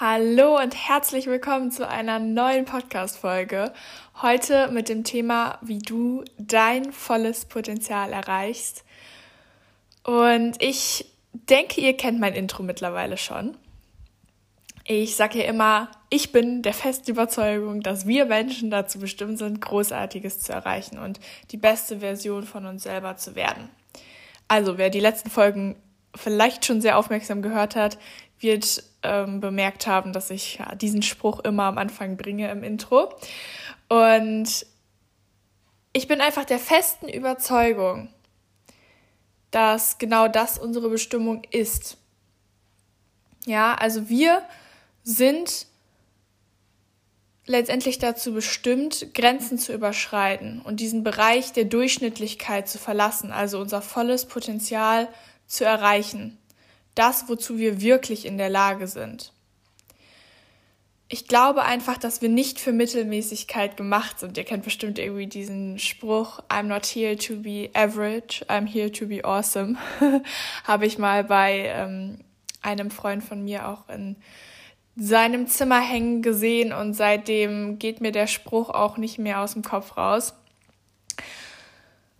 Hallo und herzlich willkommen zu einer neuen Podcast-Folge. Heute mit dem Thema, wie du dein volles Potenzial erreichst. Und ich denke, ihr kennt mein Intro mittlerweile schon. Ich sage hier immer, ich bin der festen Überzeugung, dass wir Menschen dazu bestimmt sind, Großartiges zu erreichen und die beste Version von uns selber zu werden. Also, wer die letzten Folgen vielleicht schon sehr aufmerksam gehört hat, wird ähm, bemerkt haben, dass ich ja, diesen Spruch immer am Anfang bringe im Intro. Und ich bin einfach der festen Überzeugung, dass genau das unsere Bestimmung ist. Ja, also wir sind letztendlich dazu bestimmt, Grenzen zu überschreiten und diesen Bereich der Durchschnittlichkeit zu verlassen, also unser volles Potenzial zu erreichen das, wozu wir wirklich in der Lage sind. Ich glaube einfach, dass wir nicht für Mittelmäßigkeit gemacht sind. Ihr kennt bestimmt irgendwie diesen Spruch, I'm not here to be average, I'm here to be awesome. Habe ich mal bei ähm, einem Freund von mir auch in seinem Zimmer hängen gesehen und seitdem geht mir der Spruch auch nicht mehr aus dem Kopf raus.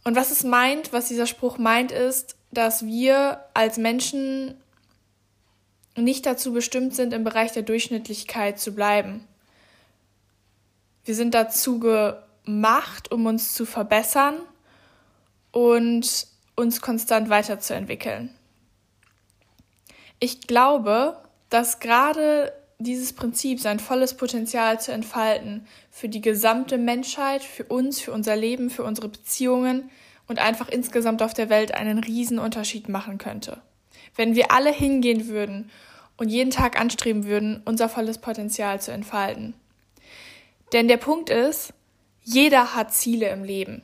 Und was es meint, was dieser Spruch meint, ist, dass wir als Menschen nicht dazu bestimmt sind, im Bereich der Durchschnittlichkeit zu bleiben. Wir sind dazu gemacht, um uns zu verbessern und uns konstant weiterzuentwickeln. Ich glaube, dass gerade dieses Prinzip, sein volles Potenzial zu entfalten, für die gesamte Menschheit, für uns, für unser Leben, für unsere Beziehungen und einfach insgesamt auf der Welt einen riesen Unterschied machen könnte. Wenn wir alle hingehen würden und jeden Tag anstreben würden, unser volles Potenzial zu entfalten. Denn der Punkt ist, jeder hat Ziele im Leben.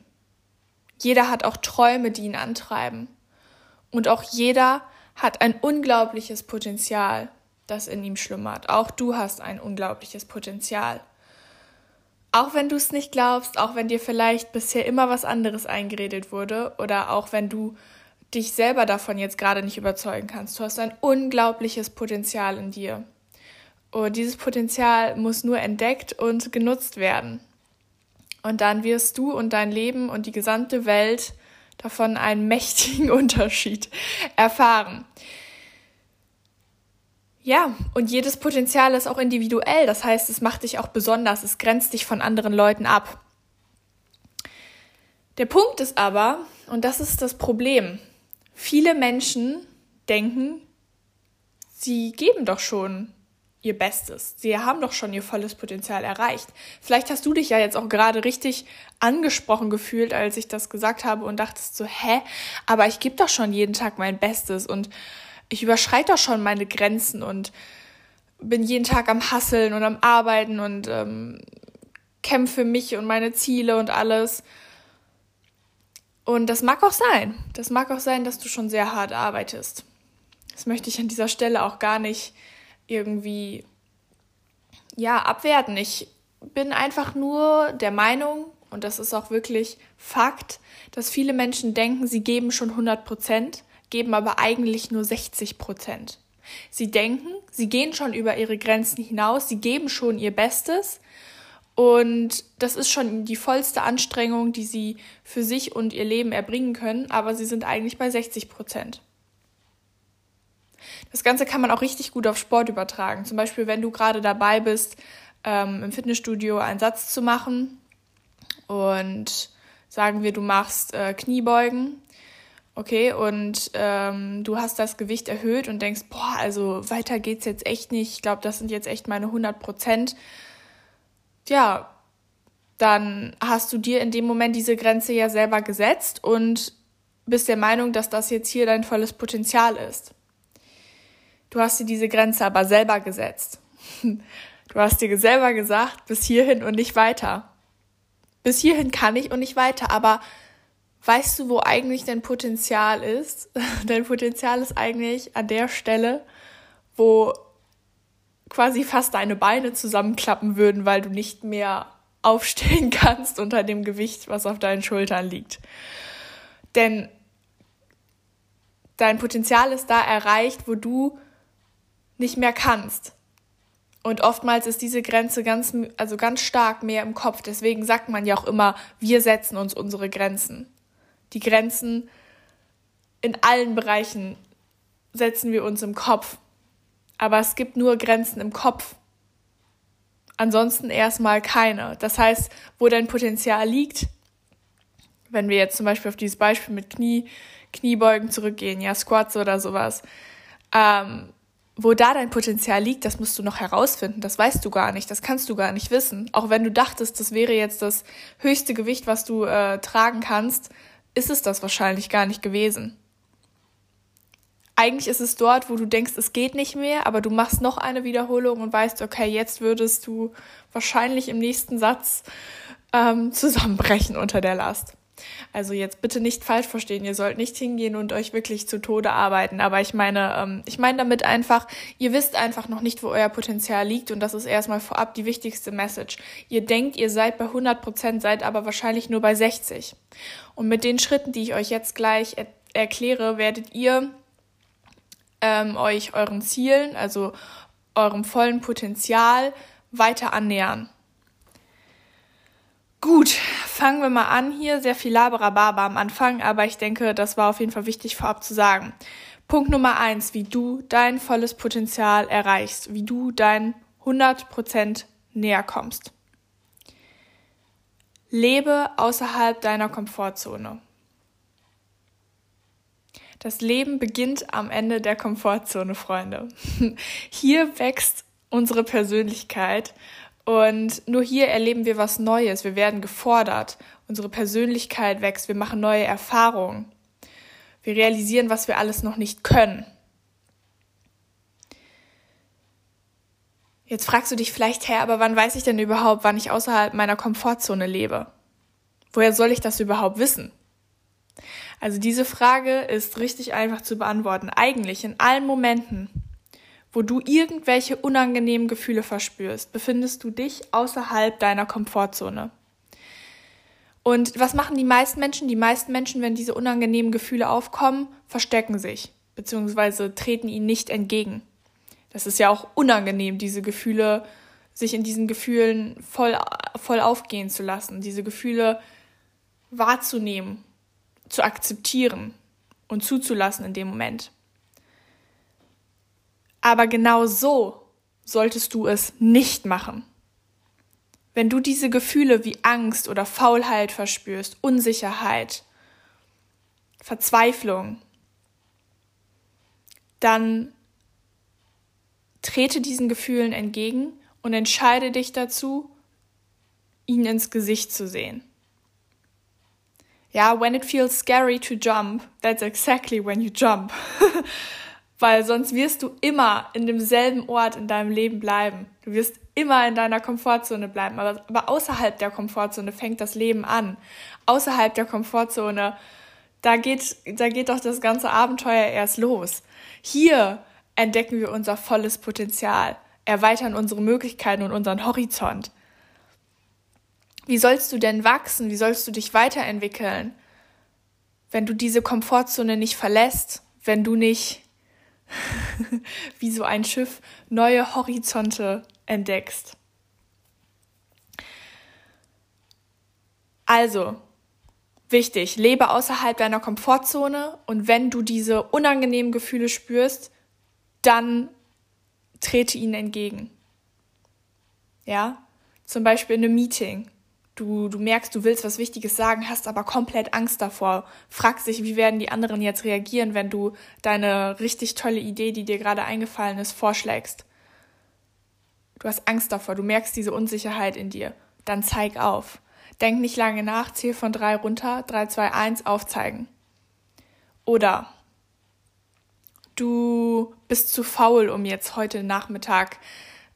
Jeder hat auch Träume, die ihn antreiben. Und auch jeder hat ein unglaubliches Potenzial, das in ihm schlummert. Auch du hast ein unglaubliches Potenzial. Auch wenn du es nicht glaubst, auch wenn dir vielleicht bisher immer was anderes eingeredet wurde oder auch wenn du dich selber davon jetzt gerade nicht überzeugen kannst. Du hast ein unglaubliches Potenzial in dir. Und dieses Potenzial muss nur entdeckt und genutzt werden. Und dann wirst du und dein Leben und die gesamte Welt davon einen mächtigen Unterschied erfahren. Ja, und jedes Potenzial ist auch individuell. Das heißt, es macht dich auch besonders. Es grenzt dich von anderen Leuten ab. Der Punkt ist aber, und das ist das Problem, Viele Menschen denken, sie geben doch schon ihr Bestes. Sie haben doch schon ihr volles Potenzial erreicht. Vielleicht hast du dich ja jetzt auch gerade richtig angesprochen gefühlt, als ich das gesagt habe und dachtest so, hä, aber ich gebe doch schon jeden Tag mein Bestes und ich überschreite doch schon meine Grenzen und bin jeden Tag am Hasseln und am Arbeiten und ähm, kämpfe mich und meine Ziele und alles. Und das mag auch sein. Das mag auch sein, dass du schon sehr hart arbeitest. Das möchte ich an dieser Stelle auch gar nicht irgendwie ja abwerten. Ich bin einfach nur der Meinung und das ist auch wirklich Fakt, dass viele Menschen denken, sie geben schon 100 Prozent, geben aber eigentlich nur 60 Prozent. Sie denken, sie gehen schon über ihre Grenzen hinaus, sie geben schon ihr Bestes, und das ist schon die vollste Anstrengung, die sie für sich und ihr Leben erbringen können, aber sie sind eigentlich bei 60 Prozent. Das Ganze kann man auch richtig gut auf Sport übertragen. Zum Beispiel, wenn du gerade dabei bist, ähm, im Fitnessstudio einen Satz zu machen und sagen wir, du machst äh, Kniebeugen, okay, und ähm, du hast das Gewicht erhöht und denkst, boah, also weiter geht's jetzt echt nicht. Ich glaube, das sind jetzt echt meine 100 Prozent ja, dann hast du dir in dem Moment diese Grenze ja selber gesetzt und bist der Meinung, dass das jetzt hier dein volles Potenzial ist. Du hast dir diese Grenze aber selber gesetzt. Du hast dir selber gesagt, bis hierhin und nicht weiter. Bis hierhin kann ich und nicht weiter, aber weißt du, wo eigentlich dein Potenzial ist? Dein Potenzial ist eigentlich an der Stelle, wo quasi fast deine Beine zusammenklappen würden, weil du nicht mehr aufstehen kannst unter dem Gewicht, was auf deinen Schultern liegt. Denn dein Potenzial ist da erreicht, wo du nicht mehr kannst. Und oftmals ist diese Grenze ganz, also ganz stark mehr im Kopf. Deswegen sagt man ja auch immer, wir setzen uns unsere Grenzen. Die Grenzen in allen Bereichen setzen wir uns im Kopf. Aber es gibt nur Grenzen im Kopf. Ansonsten erstmal keine. Das heißt, wo dein Potenzial liegt, wenn wir jetzt zum Beispiel auf dieses Beispiel mit Knie, Kniebeugen zurückgehen, ja, Squats oder sowas, ähm, wo da dein Potenzial liegt, das musst du noch herausfinden. Das weißt du gar nicht, das kannst du gar nicht wissen. Auch wenn du dachtest, das wäre jetzt das höchste Gewicht, was du äh, tragen kannst, ist es das wahrscheinlich gar nicht gewesen. Eigentlich ist es dort, wo du denkst, es geht nicht mehr, aber du machst noch eine Wiederholung und weißt, okay, jetzt würdest du wahrscheinlich im nächsten Satz ähm, zusammenbrechen unter der Last. Also jetzt bitte nicht falsch verstehen, ihr sollt nicht hingehen und euch wirklich zu Tode arbeiten. Aber ich meine, ähm, ich meine damit einfach, ihr wisst einfach noch nicht, wo euer Potenzial liegt und das ist erstmal vorab die wichtigste Message. Ihr denkt, ihr seid bei 100 Prozent, seid aber wahrscheinlich nur bei 60. Und mit den Schritten, die ich euch jetzt gleich er erkläre, werdet ihr ähm, euch euren Zielen, also eurem vollen Potenzial weiter annähern. Gut, fangen wir mal an hier. Sehr viel Laberababa am Anfang, aber ich denke, das war auf jeden Fall wichtig vorab zu sagen. Punkt Nummer eins, wie du dein volles Potenzial erreichst, wie du dein 100% näher kommst. Lebe außerhalb deiner Komfortzone. Das Leben beginnt am Ende der Komfortzone, Freunde. Hier wächst unsere Persönlichkeit und nur hier erleben wir was Neues. Wir werden gefordert. Unsere Persönlichkeit wächst. Wir machen neue Erfahrungen. Wir realisieren, was wir alles noch nicht können. Jetzt fragst du dich vielleicht, hä, aber wann weiß ich denn überhaupt, wann ich außerhalb meiner Komfortzone lebe? Woher soll ich das überhaupt wissen? Also diese Frage ist richtig einfach zu beantworten. Eigentlich in allen Momenten, wo du irgendwelche unangenehmen Gefühle verspürst, befindest du dich außerhalb deiner Komfortzone. Und was machen die meisten Menschen? Die meisten Menschen, wenn diese unangenehmen Gefühle aufkommen, verstecken sich, beziehungsweise treten ihnen nicht entgegen. Das ist ja auch unangenehm, diese Gefühle, sich in diesen Gefühlen voll, voll aufgehen zu lassen, diese Gefühle wahrzunehmen zu akzeptieren und zuzulassen in dem Moment. Aber genau so solltest du es nicht machen. Wenn du diese Gefühle wie Angst oder Faulheit verspürst, Unsicherheit, Verzweiflung, dann trete diesen Gefühlen entgegen und entscheide dich dazu, ihnen ins Gesicht zu sehen. Ja, when it feels scary to jump, that's exactly when you jump. Weil sonst wirst du immer in demselben Ort in deinem Leben bleiben. Du wirst immer in deiner Komfortzone bleiben. Aber, aber außerhalb der Komfortzone fängt das Leben an. Außerhalb der Komfortzone, da geht, da geht doch das ganze Abenteuer erst los. Hier entdecken wir unser volles Potenzial, erweitern unsere Möglichkeiten und unseren Horizont. Wie sollst du denn wachsen? Wie sollst du dich weiterentwickeln, wenn du diese Komfortzone nicht verlässt, wenn du nicht wie so ein Schiff neue Horizonte entdeckst? Also, wichtig, lebe außerhalb deiner Komfortzone und wenn du diese unangenehmen Gefühle spürst, dann trete ihnen entgegen. Ja, zum Beispiel in einem Meeting du, du merkst, du willst was Wichtiges sagen, hast aber komplett Angst davor, fragst dich, wie werden die anderen jetzt reagieren, wenn du deine richtig tolle Idee, die dir gerade eingefallen ist, vorschlägst. Du hast Angst davor, du merkst diese Unsicherheit in dir. Dann zeig auf. Denk nicht lange nach, zähl von drei runter, drei, zwei, eins, aufzeigen. Oder du bist zu faul, um jetzt heute Nachmittag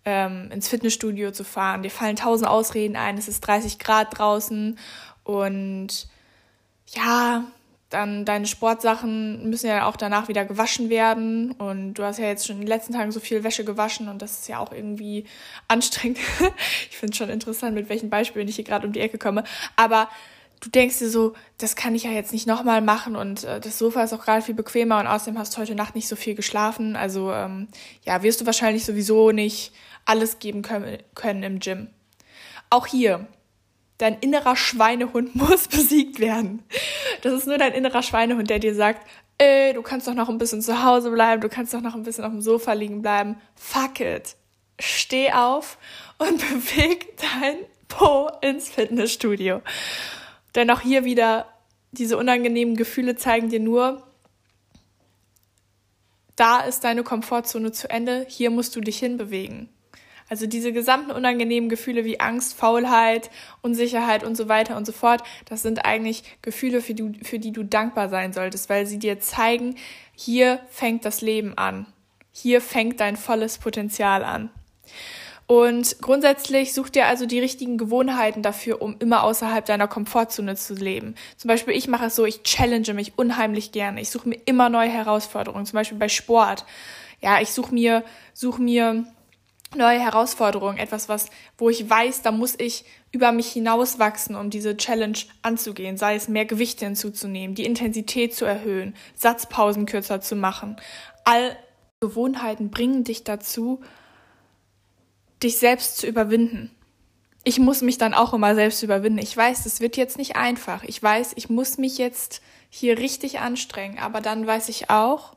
ähm, ins Fitnessstudio zu fahren. Dir fallen tausend Ausreden ein, es ist 30 Grad draußen und ja, dann deine Sportsachen müssen ja auch danach wieder gewaschen werden und du hast ja jetzt schon in den letzten Tagen so viel Wäsche gewaschen und das ist ja auch irgendwie anstrengend. ich finde es schon interessant, mit welchen Beispielen ich hier gerade um die Ecke komme. Aber du denkst dir so, das kann ich ja jetzt nicht nochmal machen und äh, das Sofa ist auch gerade viel bequemer und außerdem hast du heute Nacht nicht so viel geschlafen. Also ähm, ja, wirst du wahrscheinlich sowieso nicht alles geben können, können im Gym. Auch hier, dein innerer Schweinehund muss besiegt werden. Das ist nur dein innerer Schweinehund, der dir sagt, ey, du kannst doch noch ein bisschen zu Hause bleiben, du kannst doch noch ein bisschen auf dem Sofa liegen bleiben. Fuck it. Steh auf und beweg dein Po ins Fitnessstudio. Denn auch hier wieder, diese unangenehmen Gefühle zeigen dir nur, da ist deine Komfortzone zu Ende, hier musst du dich hinbewegen. Also diese gesamten unangenehmen Gefühle wie Angst, Faulheit, Unsicherheit und so weiter und so fort, das sind eigentlich Gefühle, für die, für die du dankbar sein solltest, weil sie dir zeigen, hier fängt das Leben an. Hier fängt dein volles Potenzial an. Und grundsätzlich such dir also die richtigen Gewohnheiten dafür, um immer außerhalb deiner Komfortzone zu leben. Zum Beispiel, ich mache es so, ich challenge mich unheimlich gerne. Ich suche mir immer neue Herausforderungen, zum Beispiel bei Sport. Ja, ich suche mir, suche mir neue Herausforderungen, etwas, was, wo ich weiß, da muss ich über mich hinauswachsen, um diese Challenge anzugehen, sei es mehr Gewichte hinzuzunehmen, die Intensität zu erhöhen, Satzpausen kürzer zu machen. All Gewohnheiten bringen dich dazu, dich selbst zu überwinden. Ich muss mich dann auch immer selbst überwinden. Ich weiß, es wird jetzt nicht einfach. Ich weiß, ich muss mich jetzt hier richtig anstrengen, aber dann weiß ich auch,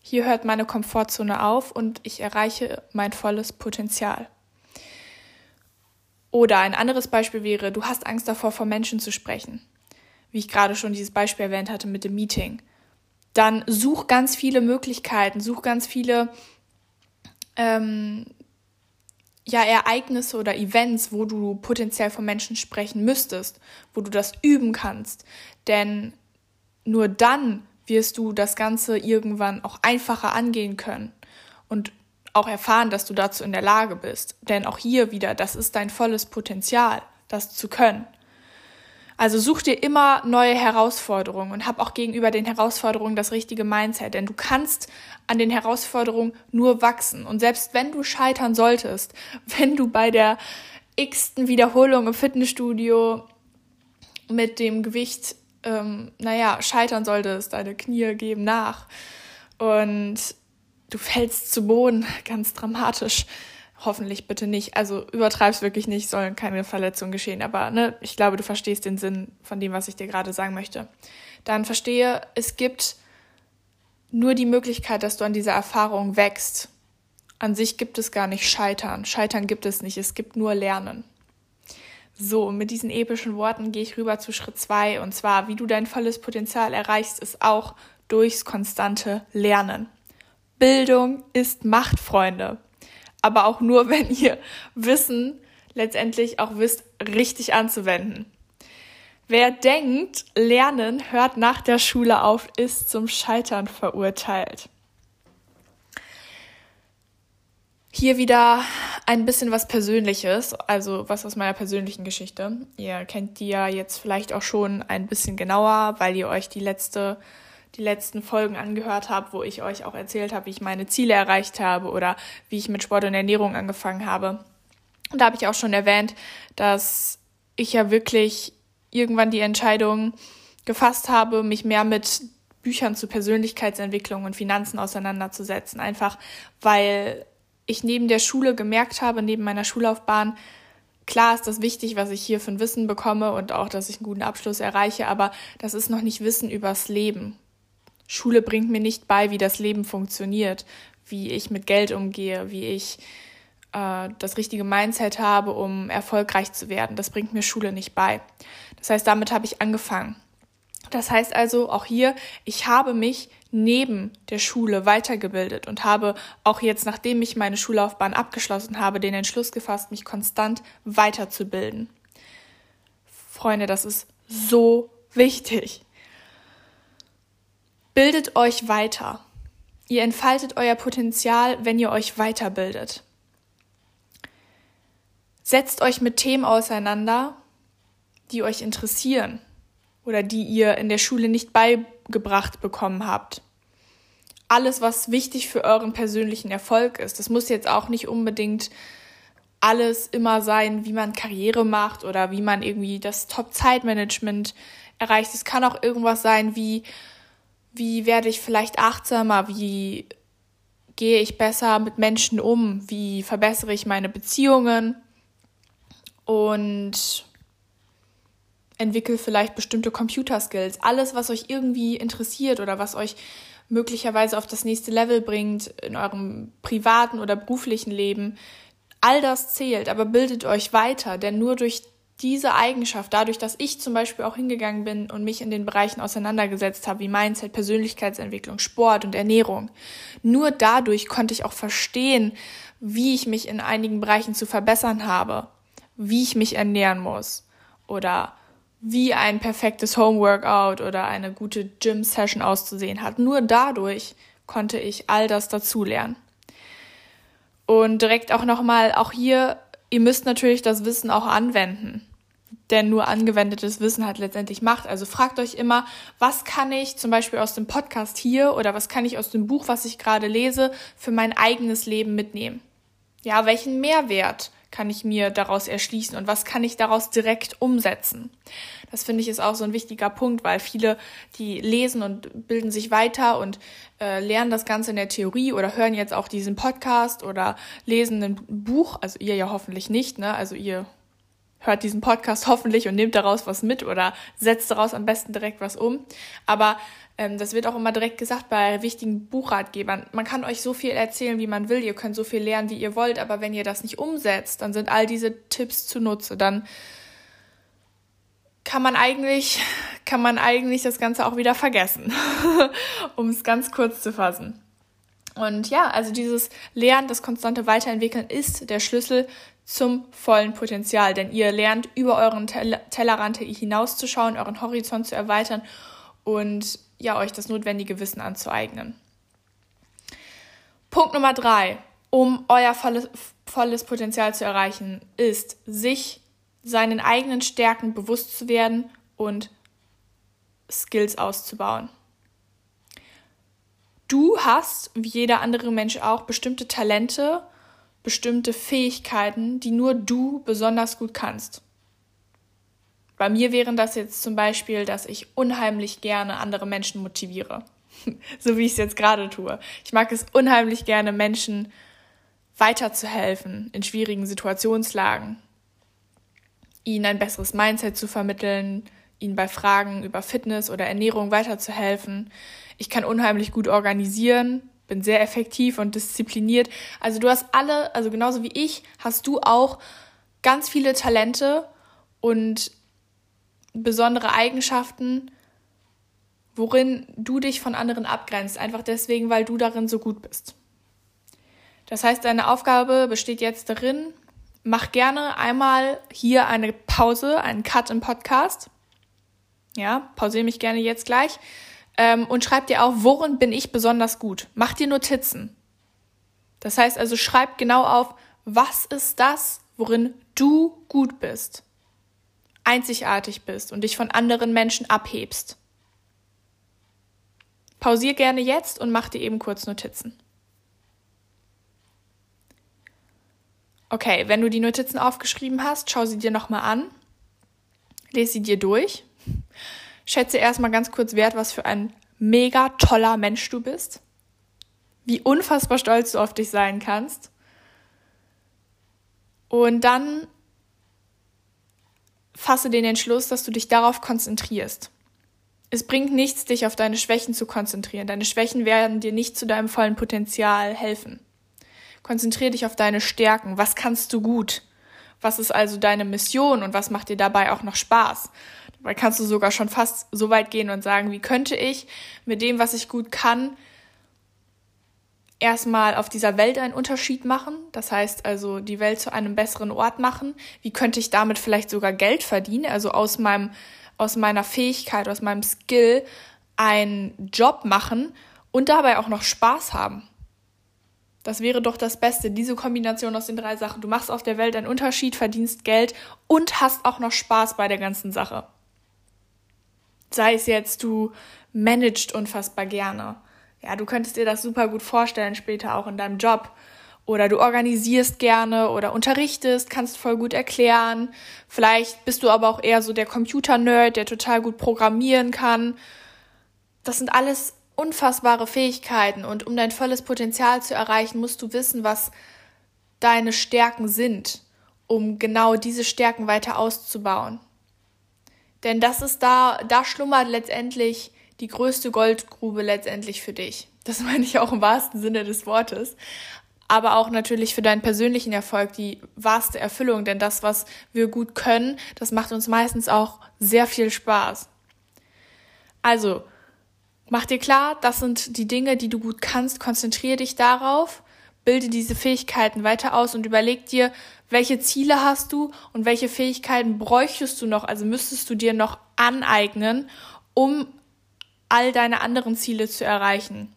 hier hört meine Komfortzone auf und ich erreiche mein volles Potenzial. Oder ein anderes Beispiel wäre, du hast Angst davor, vor Menschen zu sprechen. Wie ich gerade schon dieses Beispiel erwähnt hatte mit dem Meeting. Dann such ganz viele Möglichkeiten, such ganz viele ähm, ja, Ereignisse oder Events, wo du potenziell von Menschen sprechen müsstest, wo du das üben kannst. Denn nur dann wirst du das Ganze irgendwann auch einfacher angehen können und auch erfahren, dass du dazu in der Lage bist. Denn auch hier wieder, das ist dein volles Potenzial, das zu können. Also such dir immer neue Herausforderungen und hab auch gegenüber den Herausforderungen das richtige Mindset, denn du kannst an den Herausforderungen nur wachsen. Und selbst wenn du scheitern solltest, wenn du bei der x-ten Wiederholung im Fitnessstudio mit dem Gewicht, ähm, naja, scheitern solltest, deine Knie geben nach und du fällst zu Boden, ganz dramatisch, hoffentlich bitte nicht. Also übertreib's wirklich nicht, sollen keine Verletzungen geschehen. Aber ne, ich glaube, du verstehst den Sinn von dem, was ich dir gerade sagen möchte. Dann verstehe, es gibt nur die Möglichkeit, dass du an dieser Erfahrung wächst. An sich gibt es gar nicht Scheitern. Scheitern gibt es nicht. Es gibt nur Lernen. So, mit diesen epischen Worten gehe ich rüber zu Schritt zwei und zwar, wie du dein volles Potenzial erreichst, ist auch durchs konstante Lernen. Bildung ist Macht, Freunde aber auch nur, wenn ihr Wissen letztendlich auch wisst, richtig anzuwenden. Wer denkt, Lernen hört nach der Schule auf, ist zum Scheitern verurteilt. Hier wieder ein bisschen was Persönliches, also was aus meiner persönlichen Geschichte. Ihr kennt die ja jetzt vielleicht auch schon ein bisschen genauer, weil ihr euch die letzte die letzten Folgen angehört habt, wo ich euch auch erzählt habe, wie ich meine Ziele erreicht habe oder wie ich mit Sport und Ernährung angefangen habe. Und da habe ich auch schon erwähnt, dass ich ja wirklich irgendwann die Entscheidung gefasst habe, mich mehr mit Büchern zu Persönlichkeitsentwicklung und Finanzen auseinanderzusetzen. Einfach weil ich neben der Schule gemerkt habe, neben meiner Schullaufbahn, klar ist das wichtig, was ich hier für ein Wissen bekomme und auch, dass ich einen guten Abschluss erreiche, aber das ist noch nicht Wissen übers Leben. Schule bringt mir nicht bei, wie das Leben funktioniert, wie ich mit Geld umgehe, wie ich äh, das richtige Mindset habe, um erfolgreich zu werden. Das bringt mir Schule nicht bei. Das heißt, damit habe ich angefangen. Das heißt also auch hier, ich habe mich neben der Schule weitergebildet und habe auch jetzt, nachdem ich meine Schullaufbahn abgeschlossen habe, den Entschluss gefasst, mich konstant weiterzubilden. Freunde, das ist so wichtig. Bildet euch weiter. Ihr entfaltet euer Potenzial, wenn ihr euch weiterbildet. Setzt euch mit Themen auseinander, die euch interessieren oder die ihr in der Schule nicht beigebracht bekommen habt. Alles, was wichtig für euren persönlichen Erfolg ist. Das muss jetzt auch nicht unbedingt alles immer sein, wie man Karriere macht oder wie man irgendwie das Top-Zeitmanagement erreicht. Es kann auch irgendwas sein wie, wie werde ich vielleicht achtsamer, wie gehe ich besser mit Menschen um, wie verbessere ich meine Beziehungen? Und entwickle vielleicht bestimmte Computerskills. Alles, was euch irgendwie interessiert oder was euch möglicherweise auf das nächste Level bringt in eurem privaten oder beruflichen Leben, all das zählt, aber bildet euch weiter, denn nur durch diese Eigenschaft, dadurch, dass ich zum Beispiel auch hingegangen bin und mich in den Bereichen auseinandergesetzt habe, wie Mindset, Persönlichkeitsentwicklung, Sport und Ernährung, nur dadurch konnte ich auch verstehen, wie ich mich in einigen Bereichen zu verbessern habe, wie ich mich ernähren muss oder wie ein perfektes Homeworkout oder eine gute Gym-Session auszusehen hat. Nur dadurch konnte ich all das dazulernen. Und direkt auch nochmal, auch hier, ihr müsst natürlich das Wissen auch anwenden. Denn nur angewendetes Wissen hat letztendlich Macht. Also fragt euch immer, was kann ich zum Beispiel aus dem Podcast hier oder was kann ich aus dem Buch, was ich gerade lese, für mein eigenes Leben mitnehmen? Ja, welchen Mehrwert kann ich mir daraus erschließen und was kann ich daraus direkt umsetzen? Das finde ich ist auch so ein wichtiger Punkt, weil viele, die lesen und bilden sich weiter und äh, lernen das Ganze in der Theorie oder hören jetzt auch diesen Podcast oder lesen ein Buch, also ihr ja hoffentlich nicht, ne? Also ihr hört diesen Podcast hoffentlich und nehmt daraus was mit oder setzt daraus am besten direkt was um. Aber ähm, das wird auch immer direkt gesagt bei wichtigen Buchratgebern. Man kann euch so viel erzählen, wie man will. Ihr könnt so viel lernen, wie ihr wollt. Aber wenn ihr das nicht umsetzt, dann sind all diese Tipps zunutze. Dann kann man eigentlich, kann man eigentlich das Ganze auch wieder vergessen, um es ganz kurz zu fassen. Und ja, also dieses Lernen, das konstante Weiterentwickeln ist der Schlüssel zum vollen Potenzial, denn ihr lernt über euren Tellerrand hinauszuschauen, euren Horizont zu erweitern und ja, euch das notwendige Wissen anzueignen. Punkt Nummer drei, um euer volles, volles Potenzial zu erreichen, ist, sich seinen eigenen Stärken bewusst zu werden und Skills auszubauen. Du hast, wie jeder andere Mensch auch, bestimmte Talente, bestimmte Fähigkeiten, die nur du besonders gut kannst. Bei mir wären das jetzt zum Beispiel, dass ich unheimlich gerne andere Menschen motiviere. so wie ich es jetzt gerade tue. Ich mag es unheimlich gerne, Menschen weiterzuhelfen in schwierigen Situationslagen, ihnen ein besseres Mindset zu vermitteln, ihnen bei Fragen über Fitness oder Ernährung weiterzuhelfen. Ich kann unheimlich gut organisieren, bin sehr effektiv und diszipliniert. Also du hast alle, also genauso wie ich, hast du auch ganz viele Talente und besondere Eigenschaften, worin du dich von anderen abgrenzt, einfach deswegen, weil du darin so gut bist. Das heißt, deine Aufgabe besteht jetzt darin, mach gerne einmal hier eine Pause, einen Cut im Podcast. Ja, pausiere mich gerne jetzt gleich. Ähm, und schreib dir auf, worin bin ich besonders gut. Mach dir Notizen. Das heißt also, schreib genau auf, was ist das, worin du gut bist einzigartig bist und dich von anderen Menschen abhebst. Pausier gerne jetzt und mach dir eben kurz Notizen. Okay, wenn du die Notizen aufgeschrieben hast, schau sie dir nochmal an, lese sie dir durch, schätze erstmal ganz kurz wert, was für ein mega toller Mensch du bist, wie unfassbar stolz du auf dich sein kannst. Und dann fasse den Entschluss, dass du dich darauf konzentrierst. Es bringt nichts, dich auf deine Schwächen zu konzentrieren. Deine Schwächen werden dir nicht zu deinem vollen Potenzial helfen. Konzentriere dich auf deine Stärken. Was kannst du gut? Was ist also deine Mission und was macht dir dabei auch noch Spaß? Dabei kannst du sogar schon fast so weit gehen und sagen, wie könnte ich mit dem, was ich gut kann, erstmal auf dieser Welt einen Unterschied machen, das heißt also die Welt zu einem besseren Ort machen. Wie könnte ich damit vielleicht sogar Geld verdienen, also aus meinem aus meiner Fähigkeit, aus meinem Skill einen Job machen und dabei auch noch Spaß haben. Das wäre doch das Beste, diese Kombination aus den drei Sachen. Du machst auf der Welt einen Unterschied, verdienst Geld und hast auch noch Spaß bei der ganzen Sache. Sei es jetzt, du managst unfassbar gerne ja, du könntest dir das super gut vorstellen, später auch in deinem Job. oder du organisierst gerne oder unterrichtest, kannst voll gut erklären. Vielleicht bist du aber auch eher so der Computer-Nerd, der total gut programmieren kann. Das sind alles unfassbare Fähigkeiten und um dein volles Potenzial zu erreichen, musst du wissen, was deine Stärken sind, um genau diese Stärken weiter auszubauen. Denn das ist da, da schlummert letztendlich die größte Goldgrube letztendlich für dich. Das meine ich auch im wahrsten Sinne des Wortes aber auch natürlich für deinen persönlichen Erfolg die wahrste Erfüllung, denn das, was wir gut können, das macht uns meistens auch sehr viel Spaß. Also, mach dir klar, das sind die Dinge, die du gut kannst, konzentriere dich darauf, bilde diese Fähigkeiten weiter aus und überleg dir, welche Ziele hast du und welche Fähigkeiten bräuchtest du noch, also müsstest du dir noch aneignen, um all deine anderen Ziele zu erreichen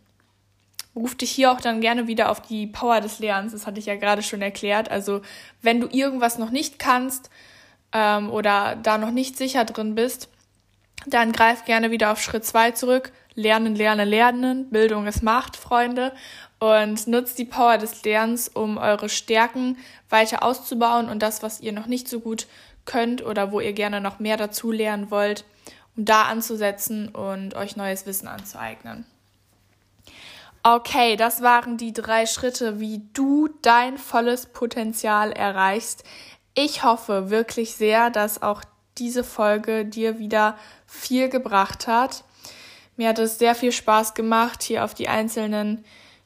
ruf dich hier auch dann gerne wieder auf die Power des Lernens. Das hatte ich ja gerade schon erklärt. Also wenn du irgendwas noch nicht kannst ähm, oder da noch nicht sicher drin bist, dann greif gerne wieder auf Schritt zwei zurück. Lernen, lernen, lernen. Bildung ist Macht, Freunde. Und nutzt die Power des Lernens, um eure Stärken weiter auszubauen und das, was ihr noch nicht so gut könnt oder wo ihr gerne noch mehr dazu lernen wollt, um da anzusetzen und euch neues Wissen anzueignen. Okay, das waren die drei Schritte, wie du dein volles Potenzial erreichst. Ich hoffe wirklich sehr, dass auch diese Folge dir wieder viel gebracht hat. Mir hat es sehr viel Spaß gemacht, hier auf die einzelnen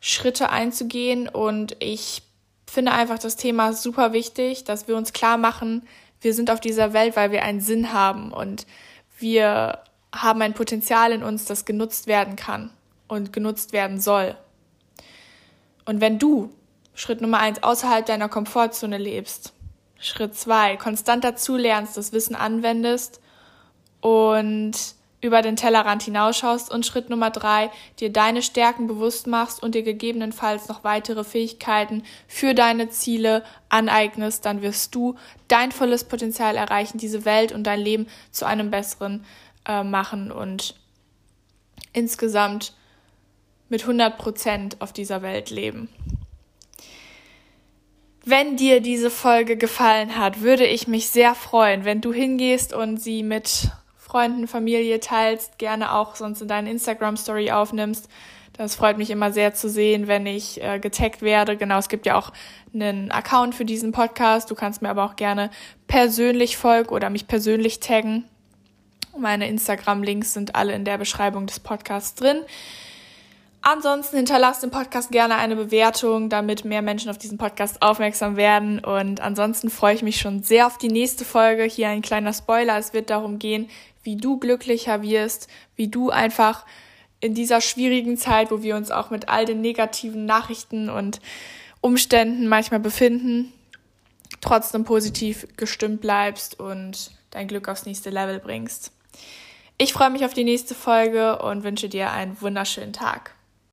Schritte einzugehen und ich finde einfach das Thema super wichtig, dass wir uns klar machen, wir sind auf dieser Welt, weil wir einen Sinn haben und wir haben ein Potenzial in uns, das genutzt werden kann und genutzt werden soll. Und wenn du Schritt Nummer eins außerhalb deiner Komfortzone lebst, Schritt zwei konstant dazu lernst, das Wissen anwendest und über den Tellerrand hinausschaust und Schritt Nummer drei, dir deine Stärken bewusst machst und dir gegebenenfalls noch weitere Fähigkeiten für deine Ziele aneignest, dann wirst du dein volles Potenzial erreichen, diese Welt und dein Leben zu einem besseren äh, machen und insgesamt mit 100 Prozent auf dieser Welt leben. Wenn dir diese Folge gefallen hat, würde ich mich sehr freuen, wenn du hingehst und sie mit Freunden, Familie teilst, gerne auch sonst in deine Instagram Story aufnimmst. Das freut mich immer sehr zu sehen, wenn ich äh, getaggt werde. Genau, es gibt ja auch einen Account für diesen Podcast. Du kannst mir aber auch gerne persönlich folgen oder mich persönlich taggen. Meine Instagram-Links sind alle in der Beschreibung des Podcasts drin. Ansonsten hinterlasst dem Podcast gerne eine Bewertung, damit mehr Menschen auf diesen Podcast aufmerksam werden. Und ansonsten freue ich mich schon sehr auf die nächste Folge. Hier ein kleiner Spoiler. Es wird darum gehen, wie du glücklicher wirst, wie du einfach in dieser schwierigen Zeit, wo wir uns auch mit all den negativen Nachrichten und Umständen manchmal befinden, trotzdem positiv gestimmt bleibst und dein Glück aufs nächste Level bringst. Ich freue mich auf die nächste Folge und wünsche dir einen wunderschönen Tag.